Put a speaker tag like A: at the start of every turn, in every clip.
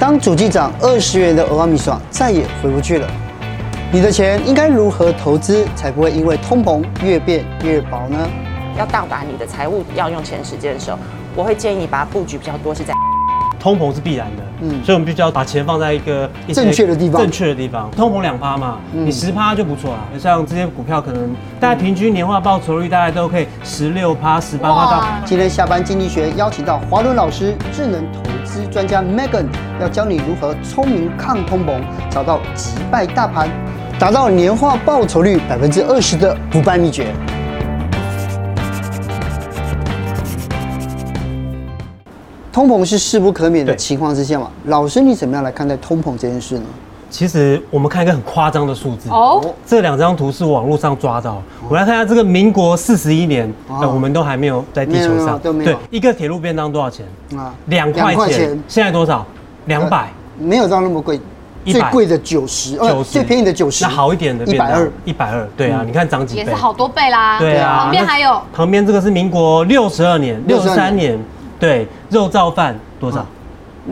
A: 当主机长二十元的欧阿米爽再也回不去了。你的钱应该如何投资才不会因为通膨越变越薄呢？
B: 要到达你的财务要用钱时间的时候，我会建议你把它布局比较多是在。
C: 通膨是必然的，嗯，所以我们必须要把钱放在一个
A: 正确的地方。
C: 正确的地方，通膨两趴嘛，嗯、你十趴就不错了。像这些股票，可能大概平均年化报酬率大概都可以十六趴、十八趴到。
A: 今天下班经济学邀请到华伦老师，智能投资专家 Megan，要教你如何聪明抗通膨，找到击败大盘，达到年化报酬率百分之二十的不败秘诀。通膨是势不可免的情况之下嘛？老师，你怎么样来看待通膨这件事呢？
C: 其实我们看一个很夸张的数字哦，这两张图是网络上抓到。我来看一下这个民国四十一年，我们都还没有在地球上。对，一个铁路便当多少钱啊？两块钱。现在多少？两百。
A: 没有到那么贵，最贵的九十，九十，最便宜的九十。
C: 那好一点的一百二，一百二。对啊，你看涨几倍？
D: 也是好多倍啦。
C: 对啊，
D: 旁边还有。
C: 旁边这个是民国六十二年，六十三年。对，肉燥饭多少？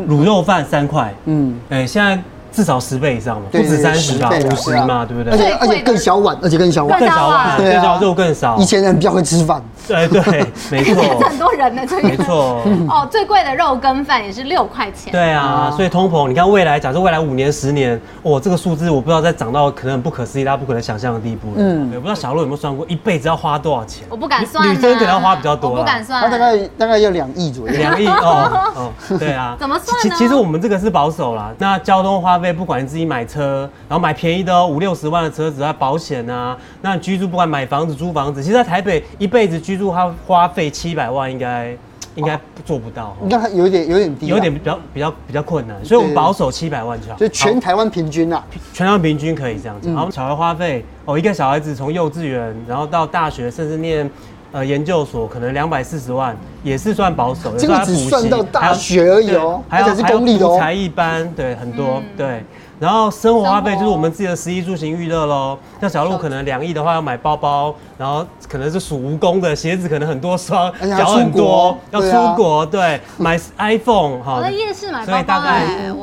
C: 卤肉饭三块。嗯，哎，现在至少十倍以上嘛，不止三十吧，五十嘛，对不对？
A: 而且而且更小碗，而且更小碗，
C: 更小碗，更小肉更少。
A: 以前人比较会吃饭。
C: 对对，没错，
D: 很多人呢，这个
C: 没错
D: 哦，最贵的肉跟饭也是六块钱。
C: 对啊，所以通膨，你看未来，假设未来五年、十年，哦，这个数字我不知道再涨到可能很不可思议、大家不可能想象的地步。嗯，我不知道小鹿有没有算过，一辈子要花多少钱？
D: 我不敢算。
C: 女生可能要花比较多，
D: 我不敢算。
A: 他大概大概要两亿左右。
C: 两亿哦哦，对啊。
D: 怎么算？
C: 其其实我们这个是保守啦。那交通花费，不管你自己买车，然后买便宜的哦，五六十万的车子啊，保险啊，那你居住不管买房子、租房子，其实在台北一辈子居住它花。费七百万应该应该做不到，
A: 应该有点有点低，
C: 有点比较比较比较困难，所以我们保守七百万就好。
A: 就全台湾平均啊，
C: 全台湾平均可以这样子。然后小孩花费哦，一个小孩子从幼稚园然后到大学，甚至念呃研究所，可能两百四十万也是算保守。
A: 这个只算到大学而已哦，
C: 还有是公立的才艺班，对很多对。然后生活花费就是我们自己的食衣住行娱乐喽。像小鹿可能两亿的话要买包包，然后可能是属蜈蚣的鞋子，可能很多双，脚很多，要出国，对，买 iPhone 哈。
D: 我在夜市买包包，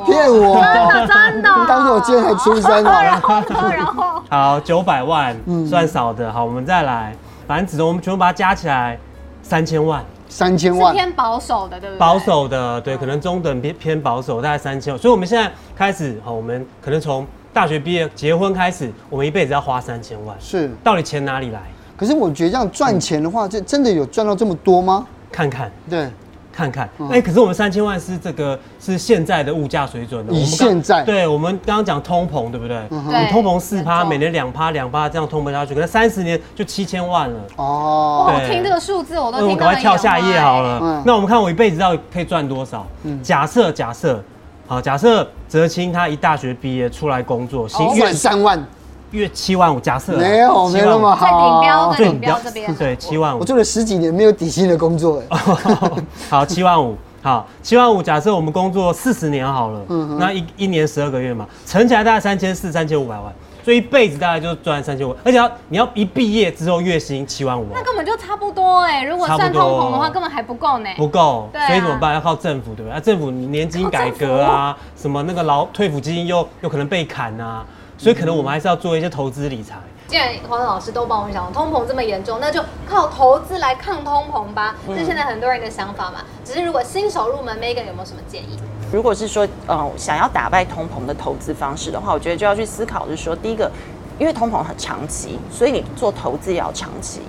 A: 骗我，
D: 真的真的。
A: 当时我今天才出生了，
D: 然后然后。
C: 好九百万，算少的，好，我们再来，反正只能我们全部把它加起来三千万。
A: 三千万
D: 偏保守的，对不对？
C: 保守的，对，可能中等偏偏保守，大概三千万。所以我们现在开始，好，我们可能从大学毕业、结婚开始，我们一辈子要花三千万。
A: 是，
C: 到底钱哪里来？
A: 可是我觉得这样赚钱的话，这真的有赚到这么多吗？
C: 看看，
A: 对。
C: 看看，哎，可是我们三千万是这个是现在的物价水准的。
A: 以现在，
C: 对我们刚刚讲通膨，对不对？对，通膨四趴，每年两趴两趴这样通膨下去，可能三十年就七千万了。
D: 哦，我听这个数字我都听。
C: 我赶快跳下一页好了。那我们看我一辈子到底可以赚多少？假设假设，好，假设泽青他一大学毕业出来工作，薪
A: 月三万。
C: 月七万五，假设
A: 没有没那么好，
D: 在顶标，在顶标这边，
C: 对，七万五。
A: 我做了十几年没有底薪的工作，哎，
C: 好，七万五，好，七万五。假设我们工作四十年好了，嗯，那一一年十二个月嘛，乘起来大概三千四，三千五百万，所以一辈子大概就赚三千五，而且要你要一毕业之后月薪七万五，
D: 那根本就差不多哎，如果算通膨的话，根本还不够呢，
C: 不够，所以怎么办？要靠政府，对不对？啊，政府年金改革啊，什么那个劳退抚基金又又可能被砍啊。所以可能我们还是要做一些投资理财。
D: 既然黄老师都帮我们想通膨这么严重，那就靠投资来抗通膨吧，这是现在很多人的想法嘛。只是如果新手入门，Megan 有没有什么建议？
B: 如果是说，呃，想要打败通膨的投资方式的话，我觉得就要去思考，就是说，第一个，因为通膨很长期，所以你做投资也要长期。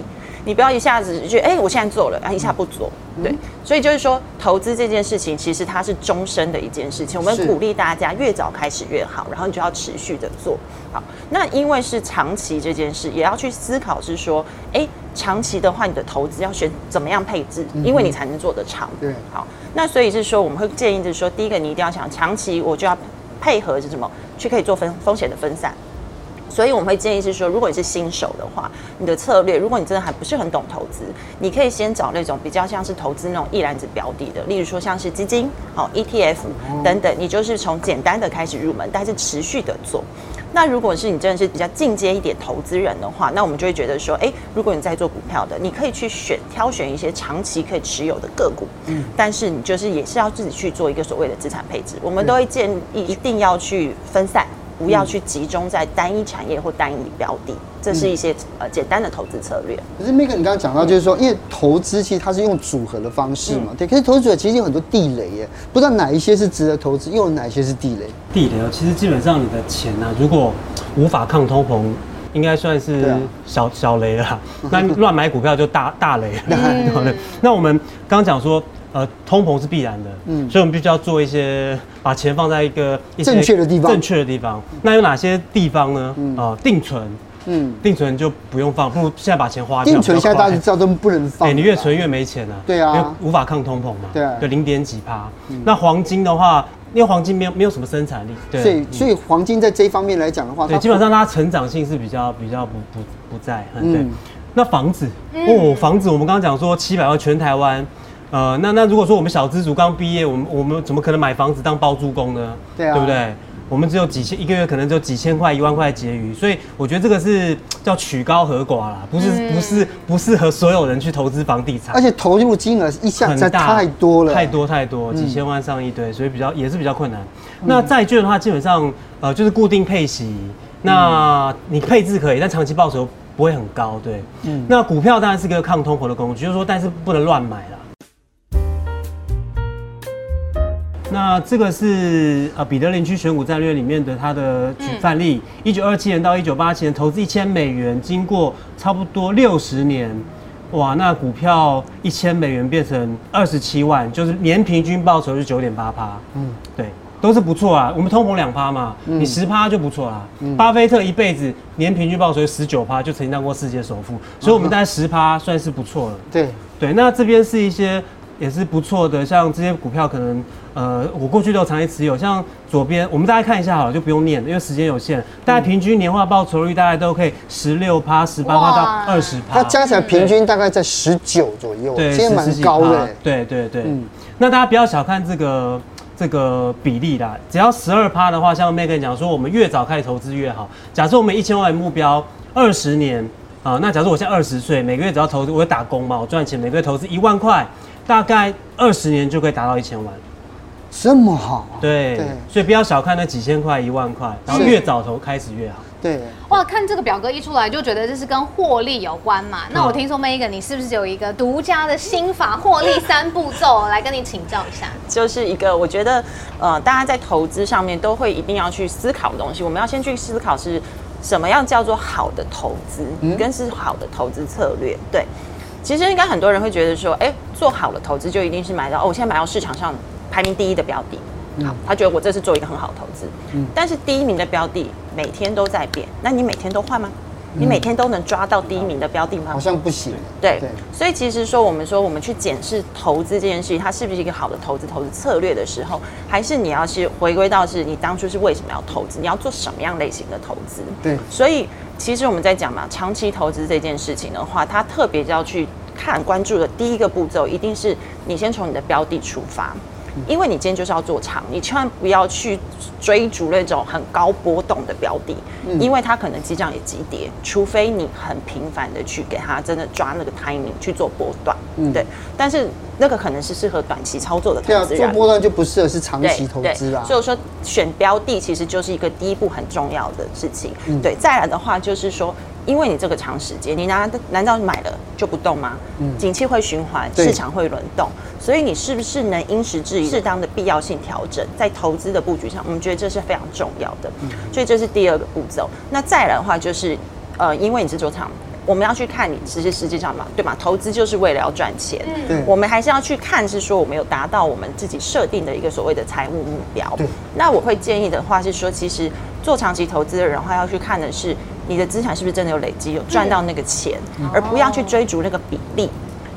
B: 你不要一下子就觉得，哎、欸，我现在做了，然后一下不做，对，所以就是说，投资这件事情其实它是终身的一件事情。我们鼓励大家越早开始越好，然后你就要持续的做好。那因为是长期这件事，也要去思考是说，哎、欸，长期的话，你的投资要选怎么样配置，因为你才能做得长。对，好，那所以是说，我们会建议就是说，第一个你一定要想长期，我就要配合是什么，去可以做分风险的分散。所以我们会建议是说，如果你是新手的话，你的策略，如果你真的还不是很懂投资，你可以先找那种比较像是投资那种一篮子标的的，例如说像是基金、好 ETF 等等，你就是从简单的开始入门，但是持续的做。那如果是你真的是比较进阶一点投资人的话，那我们就会觉得说，哎，如果你在做股票的，你可以去选挑选一些长期可以持有的个股，嗯，但是你就是也是要自己去做一个所谓的资产配置。我们都会建议一定要去分散。不要去集中在单一产业或单一标的，这是一些呃简单的投资策略。
A: 可是 Megan，你刚刚讲到就是说，因为投资其实它是用组合的方式嘛，对。可是投资组合其实有很多地雷耶，不知道哪一些是值得投资，又有哪一些是地雷？
C: 地雷哦，其实基本上你的钱呢、啊，如果无法抗通膨，应该算是小小雷了。那乱买股票就大大雷了。嗯、那我们刚刚讲说。呃，通膨是必然的，嗯，所以我们必须要做一些，把钱放在一个
A: 正确的地方，
C: 正确的地方。那有哪些地方呢？啊，定存，嗯，定存就不用放，不如现在把钱花掉。
A: 定存现在大家知道都不能放，
C: 哎，你越存越没钱啊。对啊，因为无法抗通膨嘛，对啊，就零点几趴。那黄金的话，因为黄金没有没有什么生产力，对，
A: 所以所以黄金在这一方面来讲的话，
C: 对，基本上它成长性是比较比较不不不在，嗯，对。那房子哦，房子我们刚刚讲说七百万全台湾。呃，那那如果说我们小资族刚毕业，我们我们怎么可能买房子当包租公呢？对啊，对不对？我们只有几千一个月，可能只有几千块、一万块结余，所以我觉得这个是叫曲高和寡啦，不是、嗯、不是不适合所有人去投资房地产。
A: 而且投入金额一下子太多了，
C: 太多太多，几千万上亿堆，所以比较也是比较困难。嗯、那债券的话，基本上呃就是固定配息，那你配置可以，但长期报酬不会很高，对。嗯。那股票当然是个抗通膨的工具，就是说，但是不能乱买啦。那这个是呃彼得林区选股战略里面的它的举范例，一九二七年到一九八七年投资一千美元，经过差不多六十年，哇，那股票一千美元变成二十七万，就是年平均报酬是九点八趴，嗯，对，都是不错啊。我们通膨两趴嘛，你十趴就不错啦。巴菲特一辈子年平均报酬十九趴，就曾经当过世界首富，所以我们大概十趴算是不错了。对对，那这边是一些也是不错的，像这些股票可能。呃，我过去都有长期持有，像左边，我们大家看一下好了，就不用念了，因为时间有限。大概平均年化报酬率大概都可以十六趴、十八趴到二十趴，它
A: 加起来平均大概在十九左右，对，其实蛮高的。
C: 对对对，嗯，那大家不要小看这个这个比例啦，只要十二趴的话，像 Megan 讲说，我们越早开始投资越好。假设我们一千万目标，二十年啊，那假设我现在二十岁，每个月只要投资，我会打工嘛，我赚钱，每个月投资一万块，大概二十年就可以达到一千万。
A: 这么好，
C: 对，对，所以不要小看那几千块、一万块，然后越早投开始越好。
A: 对，
D: 哇，看这个表格一出来就觉得这是跟获利有关嘛。那我听说 Megan，你是不是有一个独家的心法，获利 三步骤来跟你请教一下？
B: 就是一个我觉得呃，大家在投资上面都会一定要去思考的东西。我们要先去思考是什么样叫做好的投资，跟是好的投资策略。对，其实应该很多人会觉得说，哎，做好了投资就一定是买到哦，我现在买到市场上。排名第一的标的，好，他觉得我这是做一个很好的投资，嗯，但是第一名的标的每天都在变，那你每天都换吗？你每天都能抓到第一名的标的吗？
A: 好像不行。
B: 对，所以其实说我们说我们去检视投资这件事情，它是不是一个好的投资投资策略的时候，还是你要是回归到是你当初是为什么要投资，你要做什么样类型的投资？对，所以其实我们在讲嘛，长期投资这件事情的话，它特别要去看关注的第一个步骤，一定是你先从你的标的出发。因为你今天就是要做长，你千万不要去追逐那种很高波动的标的，嗯、因为它可能即将也急跌，除非你很频繁的去给它真的抓那个 timing 去做波段，嗯，对。但是那个可能是适合短期操作的投资人，
A: 对啊，做波段就不适合是长期投资啦。
B: 所以说选标的其实就是一个第一步很重要的事情，嗯、对。再来的话就是说。因为你这个长时间，你难难道买了就不动吗？嗯，景气会循环，市场会轮动，所以你是不是能因时制宜、适当的必要性调整，在投资的布局上，我们觉得这是非常重要的。嗯，所以这是第二个步骤。那再来的话就是，呃，因为你是做长，我们要去看你实际实际上嘛，对吗？投资就是为了要赚钱，嗯，我们还是要去看是说我们有达到我们自己设定的一个所谓的财务目标。对，那我会建议的话是说，其实做长期投资的人的话要去看的是。你的资产是不是真的有累积，有赚到那个钱，而不要去追逐那个比例，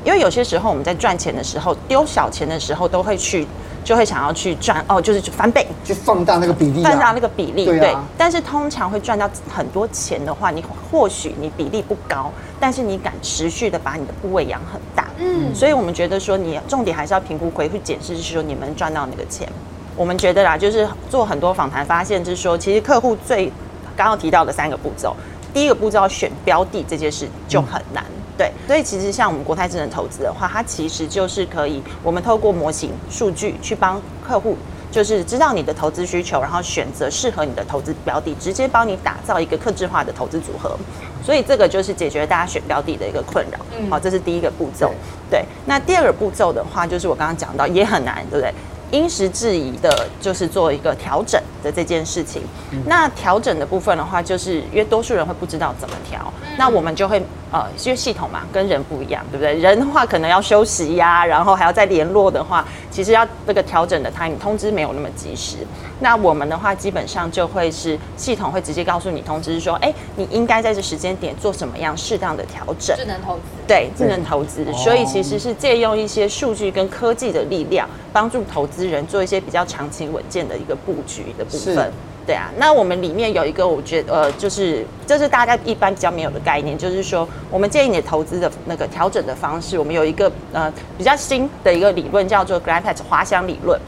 B: 因为有些时候我们在赚钱的时候，丢小钱的时候都会去就会想要去赚哦，就是翻倍，
A: 去放大那个比例、啊，
B: 放大那个比例，
A: 对，啊、对。
B: 但是通常会赚到很多钱的话，你或许你比例不高，但是你敢持续的把你的部位养很大，嗯。所以我们觉得说，你重点还是要评估回去检视，是说你们赚到那个钱。我们觉得啦，就是做很多访谈发现，就是说，其实客户最刚刚提到的三个步骤，第一个步骤选标的这件事就很难。嗯对，所以其实像我们国泰智能投资的话，它其实就是可以，我们透过模型数据去帮客户，就是知道你的投资需求，然后选择适合你的投资标的，直接帮你打造一个客制化的投资组合。所以这个就是解决大家选标的的一个困扰。好，这是第一个步骤。对，那第二个步骤的话，就是我刚刚讲到也很难，对不对？因时制宜的，就是做一个调整的这件事情。那调整的部分的话，就是因为多数人会不知道怎么调，那我们就会呃，因为系统嘛，跟人不一样，对不对？人的话可能要休息呀，然后还要再联络的话，其实要这个调整的 time 通知没有那么及时。那我们的话，基本上就会是系统会直接告诉你通知说，哎，你应该在这时间点做什么样适当的调整。
D: 智能投资。
B: 对，智能投资。所以其实是借用一些数据跟科技的力量，帮助投资人做一些比较长期稳健的一个布局的部分。对啊，那我们里面有一个，我觉得呃，就是这是大家一般比较没有的概念，就是说我们建议你投资的那个调整的方式，我们有一个呃比较新的一个理论，叫做 Glide Path 滑翔理论。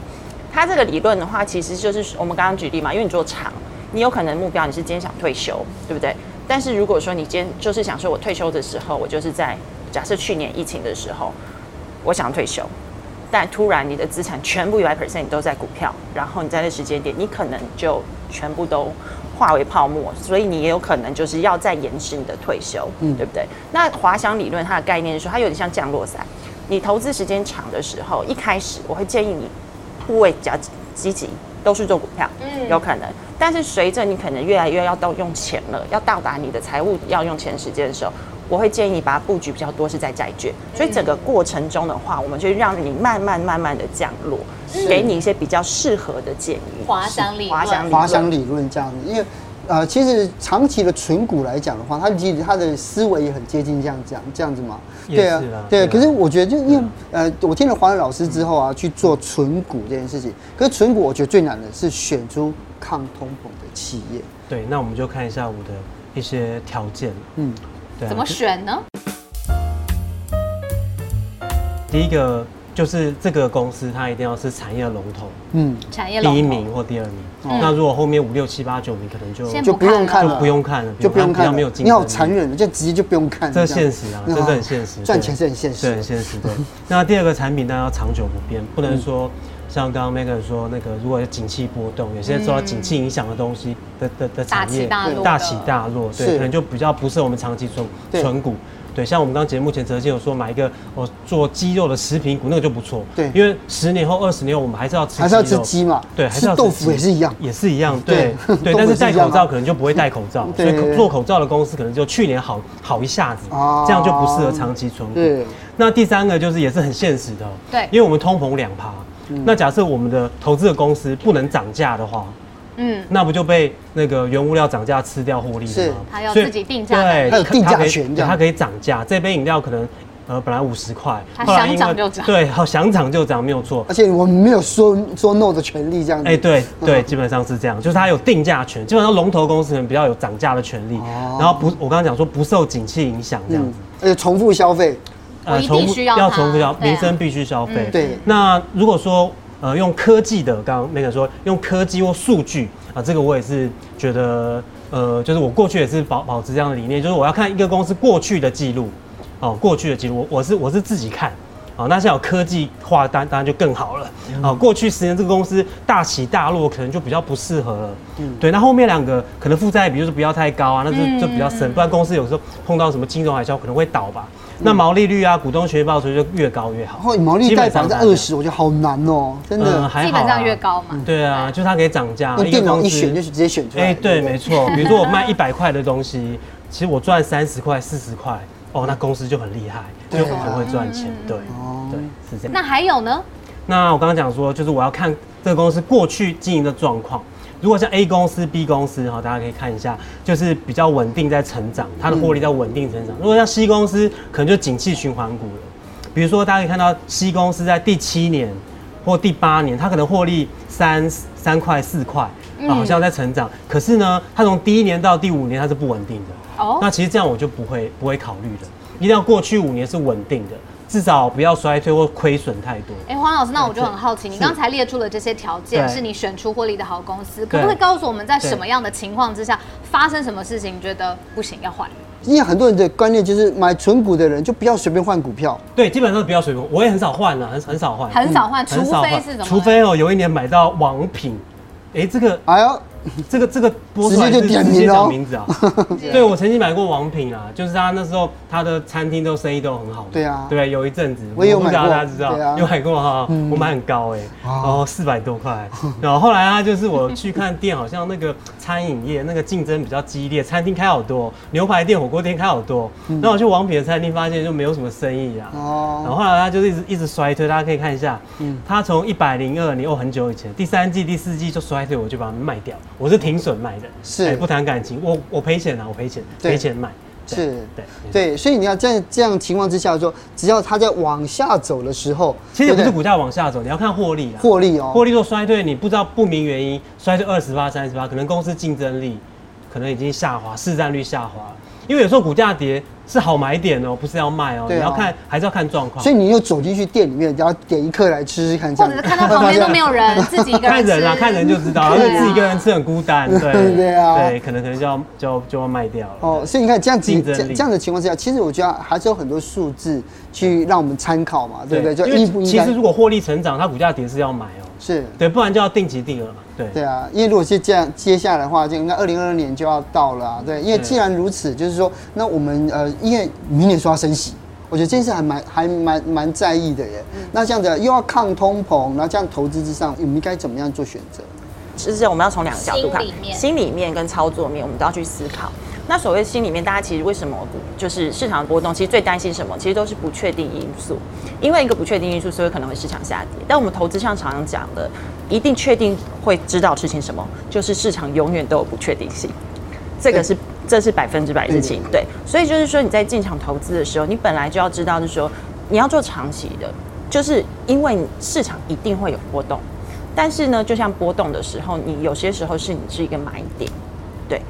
B: 它这个理论的话，其实就是我们刚刚举例嘛，因为你做长，你有可能目标你是今天想退休，对不对？但是如果说你今天就是想说我退休的时候，我就是在假设去年疫情的时候，我想退休。但突然你的资产全部一百 percent 都在股票，然后你在那时间点，你可能就全部都化为泡沫，所以你也有可能就是要再延迟你的退休，嗯，对不对？那滑翔理论它的概念是说，它有点像降落伞。你投资时间长的时候，一开始我会建议你部位比较积极，都是做股票，嗯，有可能。但是随着你可能越来越要到用钱了，要到达你的财务要用钱时间的时候。我会建议你把它布局比较多是在债券，所以整个过程中的话，我们就让你慢慢慢慢的降落，给你一些比较适合的建议。
D: 滑翔理论，
A: 滑翔滑翔理论这样子，因为呃，其实长期的存股来讲的话，他其实他的思维也很接近这样讲这样子嘛。对啊，对。可是我觉得就因为呃，我听了华伦老师之后啊，去做存股这件事情，可是存股我觉得最难的是选出抗通膨的企业。
C: 对，那我们就看一下我的一些条件。嗯。
D: 啊、怎么选呢？
C: 第一个就是这个公司，它一定要是产业龙头，
D: 嗯，产业
C: 第一名或第二名。嗯、那如果后面五六七八九名，可能就
A: 就不用看了，
C: 就不用看了，
A: 就不用看了，
C: 没有竞争。
A: 你好残忍，就直接就不用看。
C: 这现实啊，真的很现实，
A: 赚钱是很现实，
C: 对，很现实。对。那第二个产品，当然要长久不变，不能说。嗯像刚刚 Megan 说，那个如果有景气波动，有些受到景气影响的东西的的的产业大起大落，对，可能就比较不适合我们长期存存股。对，像我们刚节目前泽健有说买一个哦做鸡肉的食品股，那个就不错。对，因为十年后、二十年后我们还是要吃，还是要吃鸡嘛。对，还是要
A: 豆腐也是一样，
C: 也是一样。对对，但是戴口罩可能就不会戴口罩，所以做口罩的公司可能就去年好好一下子，这样就不适合长期存股。那第三个就是也是很现实的，对，因为我们通膨两趴。嗯、那假设我们的投资的公司不能涨价的话，嗯，那不就被那个原物料涨价吃掉获利了吗？
D: 是，他要自己定价，
C: 对，
A: 他有定价权，
C: 它可以涨价。这杯饮料可能呃本来五十块，
D: 它想涨就涨，
C: 对，好想涨就涨，没有错。
A: 而且我们没有说说 no 的权利，这样子。哎、
C: 欸，对对，基本上是这样，就是它有定价权，基本上龙头公司可能比较有涨价的权利，哦、然后不，我刚刚讲说不受景气影响这样子，嗯、
A: 而且重复消费，
C: 呃，重复要重复消，民生必须消费。对，那如果说。呃，用科技的，刚刚 Megan 说用科技或数据啊，这个我也是觉得，呃，就是我过去也是保保持这样的理念，就是我要看一个公司过去的记录，哦，过去的记录，我我是我是自己看，哦，那现在有科技化当当然就更好了，啊，过去十年这个公司大起大落，可能就比较不适合了，嗯，对，那后面两个可能负债比如说不要太高啊，那就就比较深，不然公司有时候碰到什么金融海啸可能会倒吧。那毛利率啊，股东权益报酬就越高越好。
A: 哦，毛利率百分之二十，我觉得好难哦，真的。
D: 基本上越高嘛。
C: 对啊，就是它可以涨价。
A: 用电脑一选就是直接选出来。
C: 哎，对，没错。比如说我卖一百块的东西，其实我赚三十块、四十块，哦，那公司就很厉害，就很会赚钱。对，对，是这样。
D: 那还有呢？
C: 那我刚刚讲说，就是我要看这个公司过去经营的状况。如果像 A 公司、B 公司哈，大家可以看一下，就是比较稳定在成长，它的获利在稳定成长。如果像 C 公司，可能就景气循环股了。比如说，大家可以看到 C 公司在第七年或第八年，它可能获利三三块四块，啊，好像在成长。嗯、可是呢，它从第一年到第五年它是不稳定的。哦，那其实这样我就不会不会考虑的，一定要过去五年是稳定的。至少不要衰退或亏损太多。
D: 哎，黄老师，那我就很好奇，你刚才列出了这些条件，是你选出获利的好公司，可不可以告诉我们在什么样的情况之下发生什么事情，觉得不行要换？
A: 因为很多人的观念就是买纯股的人就不要随便换股票。
C: 对，基本上都不要随便，我也很少换了，很很少换，
D: 很少换，除非是什么？
C: 除非哦，有一年买到王品，哎，这个，哎呦。这个这个播出来就点名讲名字啊，对，我曾经买过王品啊，就是他那时候他的餐厅都生意都很好。
A: 对啊，
C: 对，有一阵子
A: 我也有买过，
C: 大家知道，有买过哈，我买很高哎，然后四百多块，然后后来啊，就是我去看店，好像那个餐饮业那个竞争比较激烈，餐厅开好多，牛排店、火锅店开好多，那我去王品的餐厅发现就没有什么生意啊，哦，然后后来他就是一直一直衰退，大家可以看一下，嗯，他从一百零二年哦很久以前，第三季、第四季就衰退，我就把它卖掉。我是停损卖的，是、欸、不谈感情，我我赔钱啊，我赔钱，赔钱卖，
A: 是对对，所以你要这样这样情况之下说，只要它在往下走的时候，
C: 其实也不是股价往下走，你要看获利啊，
A: 获利哦，
C: 获利若衰退，你不知道不明原因衰退二十八、三十八，可能公司竞争力可能已经下滑，市占率下滑，因为有时候股价跌。是好买点哦，不是要卖哦。你要看，还是要看状况。
A: 所以你又走进去店里面，然后点一客来吃吃看，
D: 或者是看到旁边都没有人，自己一个人
C: 看人啊，看人就知道，因为自己一个人吃很孤单，对 对啊，对，可能可能就要就就要卖掉了。哦，
A: 所以你看这样子这这样的情况之下，其实我觉得还是有很多数字去让我们参考嘛，对不对？就应不应该？
C: 其实如果获利成长，它股价跌是要买哦。
A: 是
C: 对，不然就要定期定额嘛。对
A: 对啊，因为如果是这样，接下来的话，就应该二零二二年就要到了啊。对，因为既然如此，就是说，那我们呃，因为明年说要升息，我觉得这件事还蛮还蛮蛮在意的耶。那这样子又要抗通膨，然后这样投资之上，我们应该怎么样做选择？
B: 其实我们要从两个角度看，心里面跟操作面，我们都要去思考。那所谓心里面，大家其实为什么就是市场波动，其实最担心什么？其实都是不确定因素。因为一个不确定因素，所以可能会市场下跌。但我们投资上常常讲的，一定确定会知道事情什么，就是市场永远都有不确定性。这个是这是百分之百事情。对，所以就是说你在进场投资的时候，你本来就要知道，就是说你要做长期的，就是因为市场一定会有波动。但是呢，就像波动的时候，你有些时候是你是一个买点，对。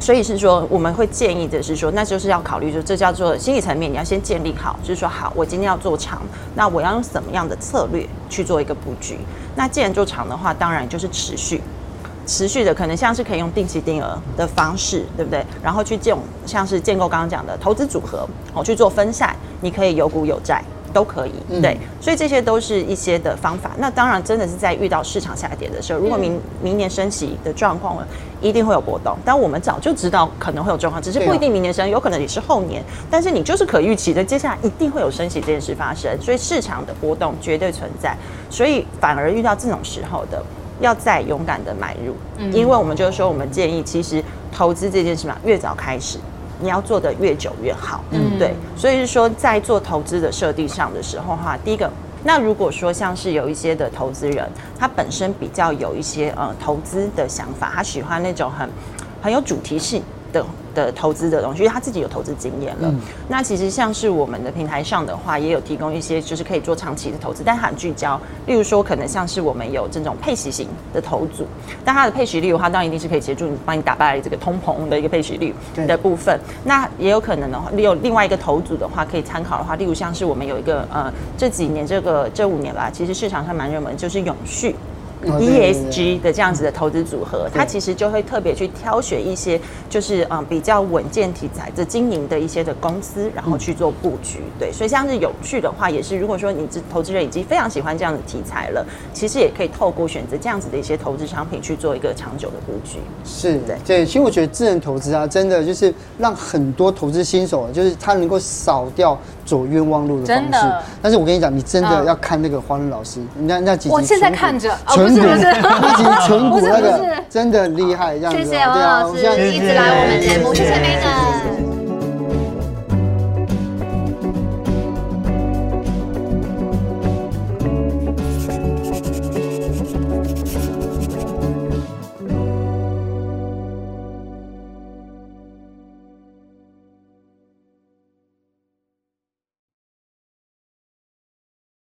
B: 所以是说，我们会建议的是说，那就是要考虑说，这叫做心理层面，你要先建立好，就是说，好，我今天要做长，那我要用什么样的策略去做一个布局？那既然做长的话，当然就是持续，持续的可能像是可以用定期定额的方式，对不对？然后去建，像是建构刚刚讲的投资组合，哦，去做分散，你可以有股有债。都可以，对，所以这些都是一些的方法。那当然，真的是在遇到市场下跌的时候，如果明明年升息的状况了，一定会有波动。但我们早就知道可能会有状况，只是不一定明年升，有可能也是后年。但是你就是可预期的，接下来一定会有升息这件事发生。所以市场的波动绝对存在。所以反而遇到这种时候的，要再勇敢的买入，因为我们就是说，我们建议其实投资这件事嘛，越早开始。你要做的越久越好，嗯，对，所以是说在做投资的设定上的时候哈，第一个，那如果说像是有一些的投资人，他本身比较有一些呃投资的想法，他喜欢那种很很有主题性的。的投资的东西，因为他自己有投资经验了。嗯、那其实像是我们的平台上的话，也有提供一些就是可以做长期的投资，但很聚焦。例如说，可能像是我们有这种配息型的投组，但它的配息率的话，当然一定是可以协助你帮你打败这个通膨的一个配息率的部分。那也有可能的话，你有另外一个投组的话，可以参考的话，例如像是我们有一个呃这几年这个这五年吧，其实市场上蛮热门，就是永续。ESG 的这样子的投资组合，它其实就会特别去挑选一些就是嗯比较稳健题材的经营的一些的公司，然后去做布局。对，所以像是有趣的话，也是如果说你这投资人已经非常喜欢这样的题材了，其实也可以透过选择这样子的一些投资商品去做一个长久的布局。
A: 是的，对，其实我觉得智能投资啊，真的就是让很多投资新手，就是他能够少掉走冤枉路的方式。但是我跟你讲，你真的要看那个黄伦老师，那那几集。
D: 我现在看着。
A: 不是不集存股那个真的厉害，这样子。谢谢王老师一直来我们节目，谢谢 Megan。